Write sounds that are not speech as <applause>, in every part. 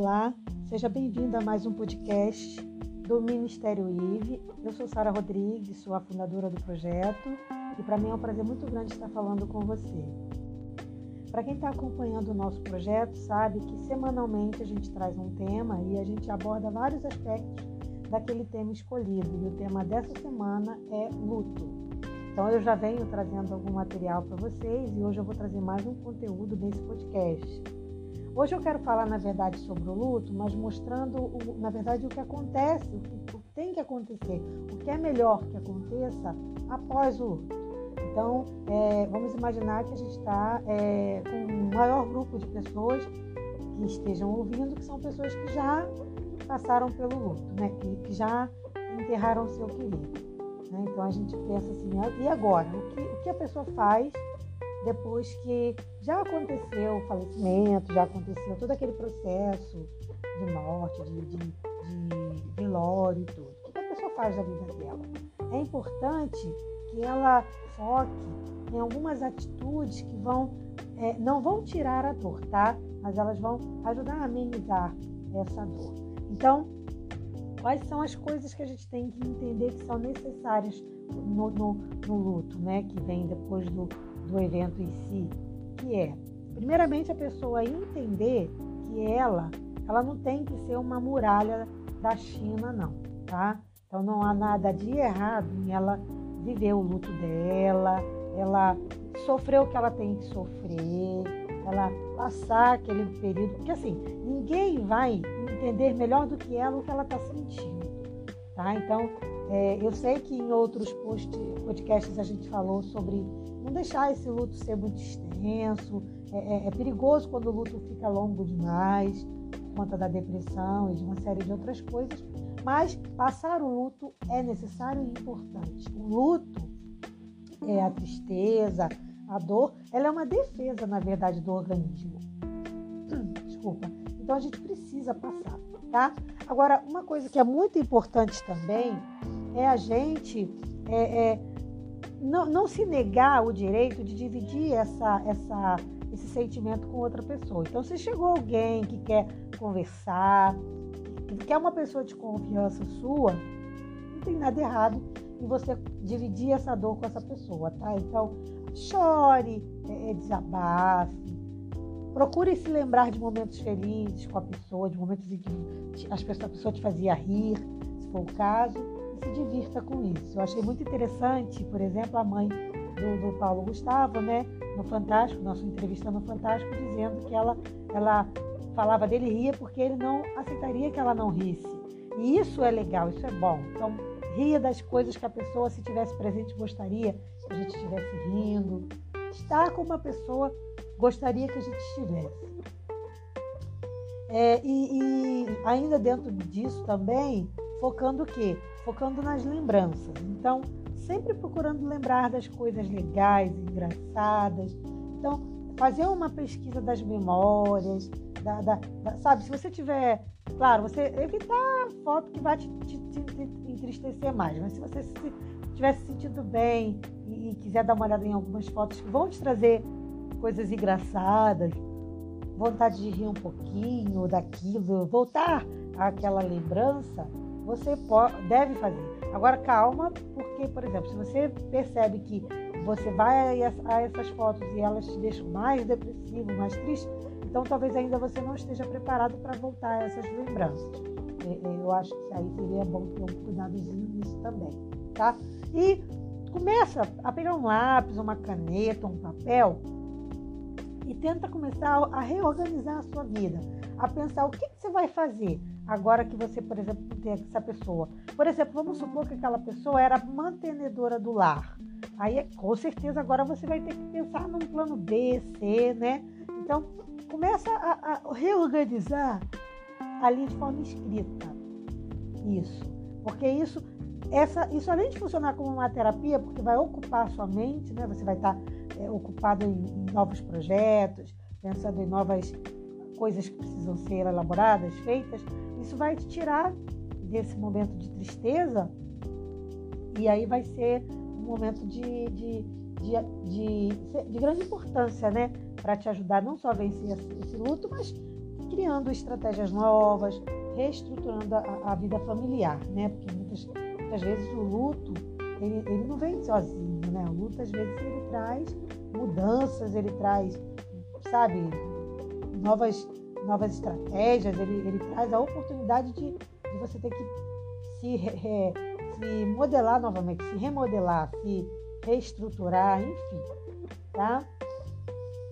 Olá, seja bem-vindo a mais um podcast do Ministério IVE. Eu sou Sara Rodrigues, sou a fundadora do projeto e para mim é um prazer muito grande estar falando com você. Para quem está acompanhando o nosso projeto, sabe que semanalmente a gente traz um tema e a gente aborda vários aspectos daquele tema escolhido. E o tema dessa semana é luto. Então eu já venho trazendo algum material para vocês e hoje eu vou trazer mais um conteúdo desse podcast. Hoje eu quero falar, na verdade, sobre o luto, mas mostrando, o, na verdade, o que acontece, o que, o tem que acontecer, o que é melhor que aconteça após o luto. Então, é, vamos imaginar que a gente está é, com um maior grupo de pessoas que estejam ouvindo, que são pessoas que já passaram pelo luto, né? que, que já enterraram seu querido. Né? Então a gente pensa assim, e agora? O que, o que a pessoa faz depois que já aconteceu o falecimento, já aconteceu todo aquele processo de morte, de, de, de velório e tudo. O que a pessoa faz da vida dela? É importante que ela foque em algumas atitudes que vão, é, não vão tirar a dor, tá? Mas elas vão ajudar a amenizar essa dor. Então, quais são as coisas que a gente tem que entender que são necessárias no, no, no luto, né? Que vem depois do, do evento em si, que é, primeiramente, a pessoa entender que ela, ela não tem que ser uma muralha da China, não, tá? Então não há nada de errado em ela viver o luto dela, ela sofrer o que ela tem que sofrer, ela passar aquele período, porque assim, ninguém vai entender melhor do que ela o que ela está sentindo, tá? Então, é, eu sei que em outros post, podcasts a gente falou sobre não deixar esse luto ser muito extenso, é, é, é perigoso quando o luto fica longo demais, por conta da depressão e de uma série de outras coisas, mas passar o luto é necessário e importante. O luto é a tristeza, a dor, ela é uma defesa, na verdade, do organismo. <clears throat> Desculpa. Então a gente precisa passar, tá? Agora, uma coisa que é muito importante também é a gente é, é, não, não, se negar o direito de dividir essa, essa, esse sentimento com outra pessoa. Então, se chegou alguém que quer conversar, que quer uma pessoa de confiança sua, não tem nada errado em você dividir essa dor com essa pessoa, tá? Então, chore, é, é desabafe, procure se lembrar de momentos felizes com a pessoa, de momentos em que a pessoa te fazia rir, se for o caso se divirta com isso. Eu achei muito interessante, por exemplo, a mãe do, do Paulo Gustavo, né, no Fantástico, nossa entrevista no Fantástico, dizendo que ela, ela falava dele ria porque ele não aceitaria que ela não risse. E isso é legal, isso é bom. Então, ria das coisas que a pessoa, se tivesse presente, gostaria que a gente estivesse rindo. Estar com uma pessoa gostaria que a gente estivesse. É, e, e ainda dentro disso também, focando o quê? Focando nas lembranças. Então, sempre procurando lembrar das coisas legais, engraçadas. Então, fazer uma pesquisa das memórias, da, da, sabe? Se você tiver, claro, você evitar foto que vai te, te, te, entristecer mais, mas se você se, estiver se sentindo bem e, e quiser dar uma olhada em algumas fotos que vão te trazer coisas engraçadas, vontade de rir um pouquinho daquilo, voltar àquela lembrança, você pode, deve fazer. Agora, calma, porque, por exemplo, se você percebe que você vai a essas fotos e elas te deixam mais depressivo, mais triste, então talvez ainda você não esteja preparado para voltar a essas lembranças. Eu acho que aí seria bom ter um cuidadozinho nisso também, tá? E começa a pegar um lápis, uma caneta, um papel e tenta começar a reorganizar a sua vida, a pensar o que, que você vai fazer agora que você, por exemplo, tem essa pessoa. Por exemplo, vamos supor que aquela pessoa era mantenedora do lar. Aí, com certeza, agora você vai ter que pensar num plano B, C, né? Então, começa a, a reorganizar ali de forma escrita. Isso. Porque isso, essa, isso além de funcionar como uma terapia, porque vai ocupar sua mente, né? Você vai estar é, ocupado em, em novos projetos, pensando em novas coisas que precisam ser elaboradas, feitas, isso vai te tirar desse momento de tristeza e aí vai ser um momento de, de, de, de, de grande importância, né? Para te ajudar não só a vencer esse, luto, mas criando estratégias novas, reestruturando a, a vida familiar, né? Porque muitas, muitas vezes o luto, ele, ele não vem sozinho, né? O luto, às vezes, ele traz mudanças, ele traz, sabe, novas, novas estratégias, ele, ele traz a oportunidade de, de você ter que se, re, se modelar novamente, se remodelar, se reestruturar, enfim, tá?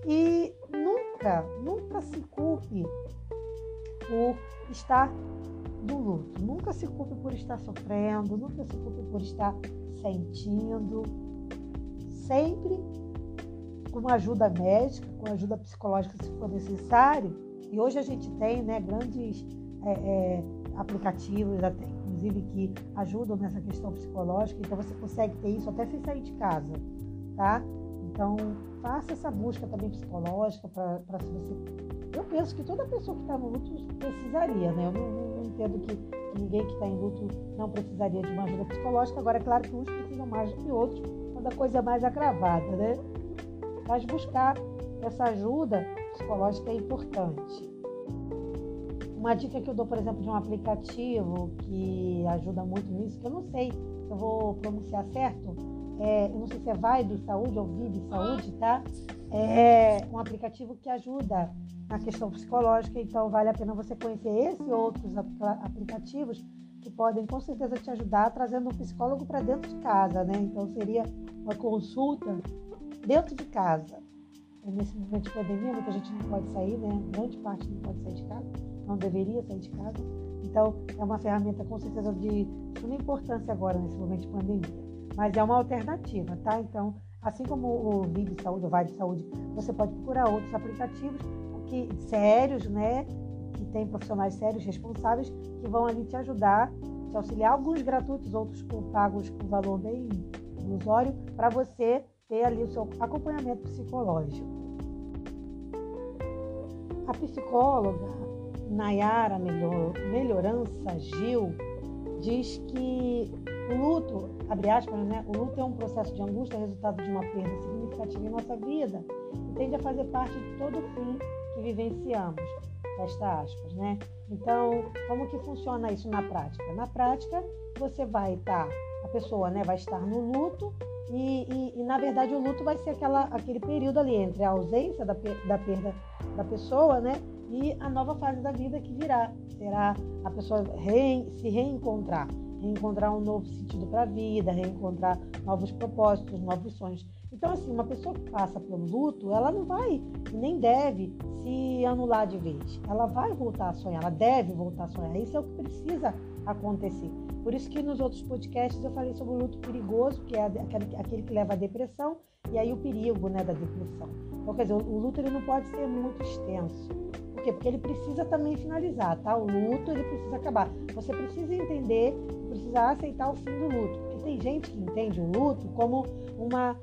E nunca, nunca se culpe por estar do luto. Nunca se culpe por estar sofrendo, nunca se culpe por estar sentindo. Sempre com ajuda médica, com ajuda psicológica se for necessário. E hoje a gente tem né, grandes é, é, aplicativos, até, inclusive, que ajudam nessa questão psicológica. Então você consegue ter isso até sem sair de casa, tá? Então faça essa busca também psicológica para se você. Eu penso que toda pessoa que está no luto precisaria, né? Eu não, não, entendo que, que, ninguém que está em luto não precisaria de uma ajuda psicológica. Agora, é claro que uns precisam mais do que outros, quando a coisa é mais agravada, né? Mas buscar essa ajuda psicológica é importante. Uma dica que eu dou, por exemplo, de um aplicativo que ajuda muito nisso, que eu não sei se eu vou pronunciar certo, é, eu não sei se é do Saúde ou Vive Saúde, tá? É um aplicativo que ajuda na questão psicológica, então vale a pena você conhecer esse e outros aplicativos que podem com certeza te ajudar trazendo um psicólogo para dentro de casa, né? Então seria uma consulta dentro de casa. Nesse momento de pandemia, muita gente não pode sair, né? Grande parte não pode sair de casa não deveria sair de casa. Então, é uma ferramenta com certeza de suma importância agora nesse momento de pandemia. Mas é uma alternativa, tá? Então, assim como o Vive Saúde, o Vai de Saúde, você pode procurar outros aplicativos que, sérios, né? Que tem profissionais sérios, responsáveis, que vão ali te ajudar, te auxiliar, alguns gratuitos, outros pagos com valor bem ilusório, para você ter ali o seu acompanhamento psicológico. A psicóloga, Nayara Melhorança Gil diz que o luto, abre aspas, né? O luto é um processo de angústia resultado de uma perda significativa em nossa vida e tende a fazer parte de todo o fim que vivenciamos. Fecha aspas, né? Então, como que funciona isso na prática? Na prática, você vai estar, a pessoa, né, vai estar no luto e, e, e, na verdade o luto vai ser aquela, aquele período ali entre a ausência da, da perda da pessoa, né, e a nova fase da vida que virá. Será a pessoa se reencontrar, reencontrar um novo sentido para a vida, reencontrar novos propósitos, novos sonhos. Então, assim, uma pessoa que passa pelo luto, ela não vai nem deve se anular de vez. Ela vai voltar a sonhar, ela deve voltar a sonhar. Isso é o que precisa acontecer. Por isso que nos outros podcasts eu falei sobre o luto perigoso, que é aquele, que leva à depressão, e aí o perigo né, da depressão. Então, quer dizer, o luto ele não pode ser muito extenso quê? Porque ele precisa também finalizar, tá? O luto, ele precisa acabar. Você precisa entender, precisa aceitar o fim do luto. Porque tem gente que entende o luto como uma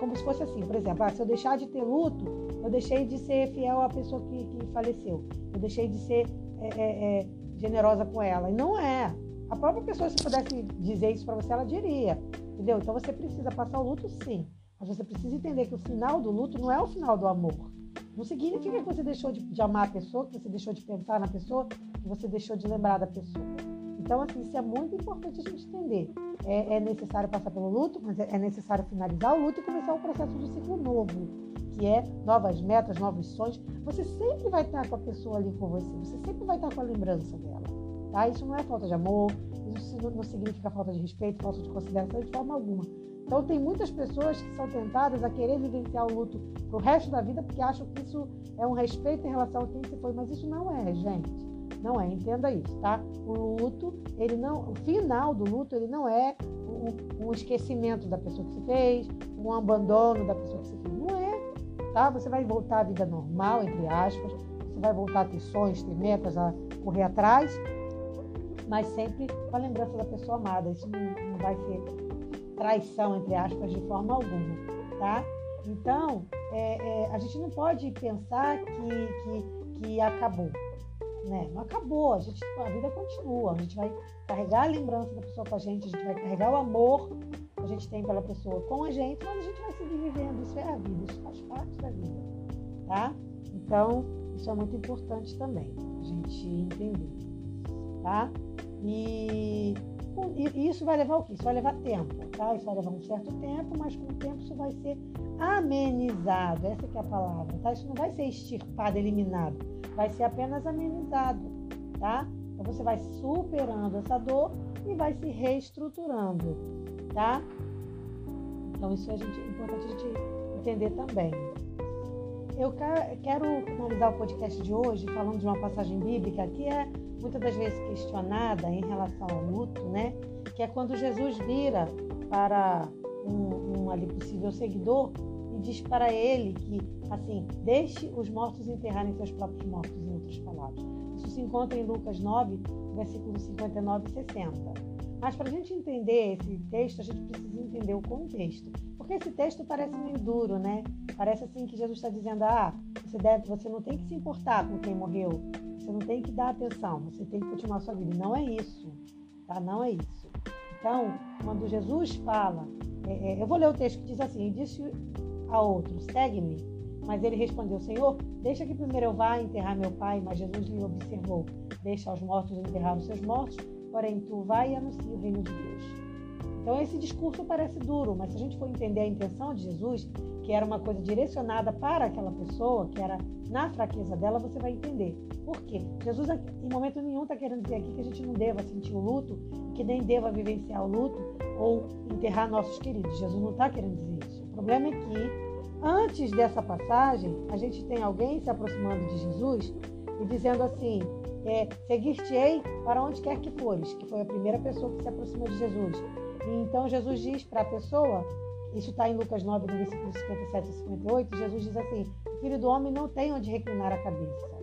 como se fosse assim, por exemplo, ah, se eu deixar de ter luto, eu deixei de ser fiel à pessoa que, que faleceu. Eu deixei de ser é, é, é, generosa com ela. E não é. A própria pessoa, se pudesse dizer isso para você, ela diria. Entendeu? Então você precisa passar o luto, sim. Mas você precisa entender que o final do luto não é o final do amor. Não significa que você deixou de, de, amar a pessoa, que você deixou de pensar na pessoa, que você deixou de lembrar da pessoa. Então, assim, isso é muito importante a gente entender. É, é necessário passar pelo luto, mas é, é necessário finalizar o luto e começar um processo de ciclo novo, que é novas metas, novos sonhos. Você sempre vai estar com a pessoa ali com você, você sempre vai estar com a lembrança dela. Tá? Isso não é falta de amor, isso não significa falta de respeito, falta de consideração de forma alguma. Então, tem muitas pessoas que são tentadas a querer vivenciar o luto pro resto da vida porque acham que isso é um respeito em relação a quem se foi, mas isso não é, gente. Não é, entenda isso, tá? O luto, ele não, o final do luto, ele não é um, esquecimento da pessoa que se fez, um abandono da pessoa que se fez. Não é, tá? Você vai voltar à vida normal, entre aspas, você vai voltar a ter sonhos, ter metas, a correr atrás, mas sempre com a lembrança da pessoa amada. Isso não, não vai ser traição, entre aspas, de forma alguma, tá? Então, é, é, a gente não pode pensar que, que, que acabou, né? Não acabou, a, gente, a vida continua, a gente vai carregar a lembrança da pessoa com a gente, a gente vai carregar o amor que a gente tem pela pessoa com a gente, mas a gente vai seguir vivendo, isso é a vida, isso faz parte da vida, tá? Então, Isso é muito importante também, a gente entender, tá? E, e isso vai levar o quê? Isso vai levar tempo, tá? Isso vai levar um certo tempo, mas com o tempo isso vai ser amenizado, essa é a palavra, tá? Isso não vai ser extirpado, eliminado, vai ser apenas amenizado, tá? Então você vai superando essa dor e vai se reestruturando, tá? Então isso é, gente, é importante a gente entender também. Eu quero finalizar o podcast de hoje falando de uma passagem bíblica que é muitas das vezes questionada em relação ao luto, né? Que é quando Jesus vira para um, um ali possível seguidor e diz para ele que, assim, deixe os mortos enterrarem seus próprios mortos, em outras palavras. Isso se encontra em Lucas 9, versículos 59 e 60. Mas para a gente entender esse texto, a gente precisa entender o contexto. Porque esse texto parece meio duro, né? Parece assim que Jesus está dizendo: ah, você, deve, você não tem que se importar com quem morreu, você não tem que dar atenção, você tem que continuar sua vida. Não é isso, tá? Não é isso. Então, quando Jesus fala, é, é, eu vou ler o texto que diz assim: disse a outro, segue-me. Mas ele respondeu: Senhor, deixa que primeiro eu vá enterrar meu pai. Mas Jesus lhe observou: Deixa os mortos enterrar os seus mortos porém tu vai e anuncia o reino de Deus. Então esse discurso parece duro, mas se a gente for entender a intenção de Jesus, que era uma coisa direcionada para aquela pessoa, que era na fraqueza dela, você vai entender. Por quê? Jesus em momento nenhum está querendo dizer aqui que a gente não deva sentir o luto, que nem deva vivenciar o luto ou enterrar nossos queridos. Jesus não está querendo dizer isso. O problema é que antes dessa passagem, a gente tem alguém se aproximando de Jesus e dizendo assim: é, seguir-te-ei para onde quer que fores, que foi a primeira pessoa que se aproximou de Jesus. E então Jesus diz para a pessoa, isso está em Lucas 9, no versículo 57 e 58, Jesus diz assim: o filho do homem não tem onde reclinar a cabeça.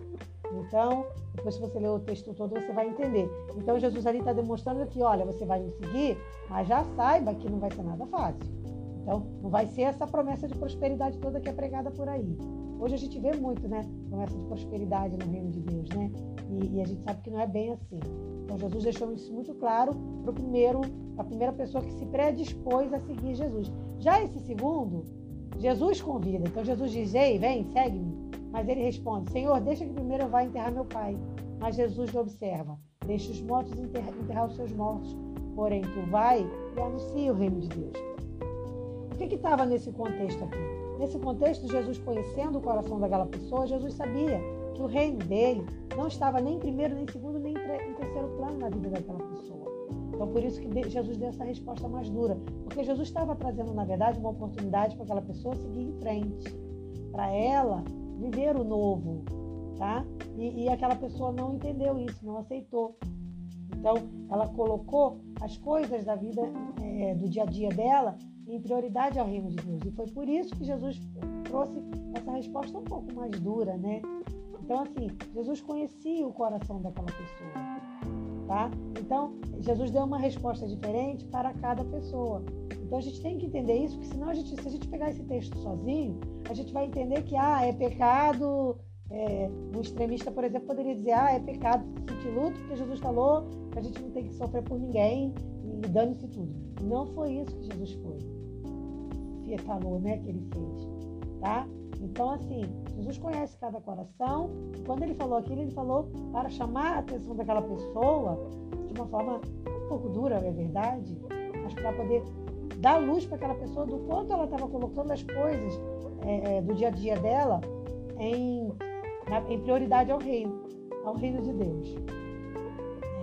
Então, depois se você ler o texto todo, você vai entender. Então, Jesus ali está demonstrando que, olha, você vai me seguir, mas já saiba que não vai ser nada fácil. Então, não vai ser essa promessa de prosperidade toda que é pregada por aí. Hoje a gente vê muito, né? Promessa de prosperidade no reino de Deus, né? E, e, a gente sabe que não é bem assim. Então Jesus deixou isso muito claro para primeiro, a primeira pessoa que se predispôs a seguir Jesus. Já esse segundo, Jesus convida. Então Jesus diz: Ei, vem, segue-me. Mas ele responde: Senhor, deixa que primeiro eu vá enterrar meu pai. Mas Jesus lhe observa: Deixa os mortos enterrar, enterrar os seus mortos. Porém, tu vai e anuncia o reino de Deus. O que estava nesse contexto aqui? Nesse contexto, Jesus conhecendo o coração daquela pessoa, Jesus sabia que o reino dele não estava nem em primeiro, nem em segundo, nem em terceiro plano na vida daquela pessoa. Então, por isso que Jesus deu essa resposta mais dura, porque Jesus estava trazendo, na verdade, uma oportunidade para aquela pessoa seguir em frente, para ela viver o novo, tá? E, e aquela pessoa não entendeu isso, não aceitou. Então, ela colocou as coisas da vida, é, do dia a dia dela, em prioridade ao reino de Deus. E foi por isso que Jesus trouxe essa resposta um pouco mais dura, né? Então, assim, Jesus conhecia o coração daquela pessoa, tá? Então, Jesus deu uma resposta diferente para cada pessoa. Então, a gente tem que entender isso, porque senão, a gente, se a gente pegar esse texto sozinho, a gente vai entender que, ah, é pecado. É, um extremista, por exemplo, poderia dizer, ah, é pecado sentir luto, porque Jesus falou que a gente não tem que sofrer por ninguém e dane-se tudo. Não foi isso que Jesus foi falou, né, que ele fez, tá? Então, assim, Jesus conhece cada coração. Quando ele falou aquilo, ele falou para chamar a atenção daquela pessoa de uma forma um pouco dura, é verdade, mas para poder dar luz para aquela pessoa do quanto ela estava colocando as coisas é, é, do dia a dia dela em, na, em prioridade ao reino, ao reino de Deus.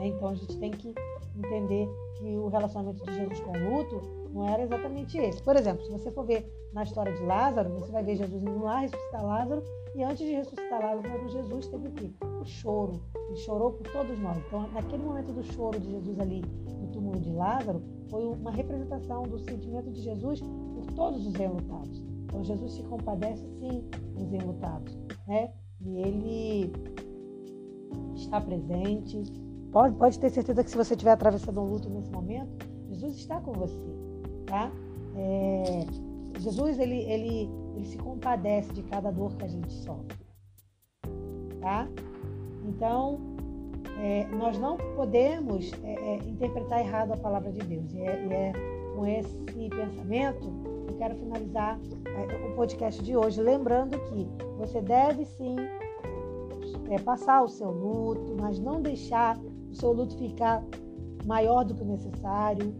É, então a gente tem que entender que o relacionamento de Jesus com o luto não era exatamente esse. Por exemplo, se você for ver na história de Lázaro, você vai ver Jesus indo lá ressuscitar Lázaro, e antes de ressuscitar Lázaro, Jesus teve o quê? O choro. Ele chorou por todos nós. Então, naquele momento do choro de Jesus ali no túmulo de Lázaro, foi uma representação do sentimento de Jesus por todos os enlutados. Então, Jesus se compadece sim dos enlutados, né? E ele está presente. Pode, pode ter certeza que se você estiver atravessando um luto nesse momento, Jesus está com você tá? É, Jesus ele, ele, ele se compadece de cada dor que a gente sofre, tá? Então é, nós não podemos é, é interpretar errado a palavra de Deus. E é, é com esse pensamento eu quero finalizar é, o podcast de hoje, lembrando que você deve sim passar o seu luto, mas não deixar o seu luto ficar maior do que o necessário,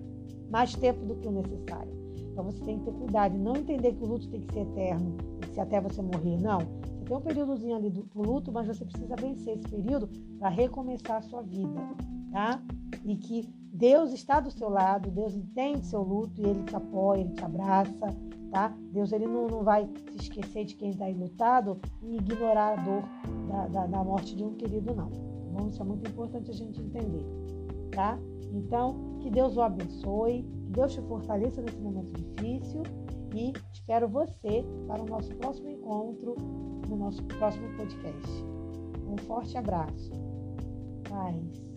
mais tempo do que o necessário. Então você tem que ter cuidado não entender que o luto tem que ser eterno, ser até você morrer. Não. Você tem um períodozinho ali do, do luto, mas você precisa vencer esse período para recomeçar a sua vida, tá? E que Deus está do seu lado, Deus entende seu luto e Ele te apoia, Ele te abraça, tá? Deus ele não, não vai se esquecer de quem está enlutado e ignorar a dor da, da, da, morte de um querido, não. Tá bom? Isso é muito importante a gente entender, tá? Então, que Deus o abençoe, que Deus te fortaleça nesse momento difícil e espero você para o nosso próximo encontro, no nosso próximo podcast. Um forte abraço. Paz.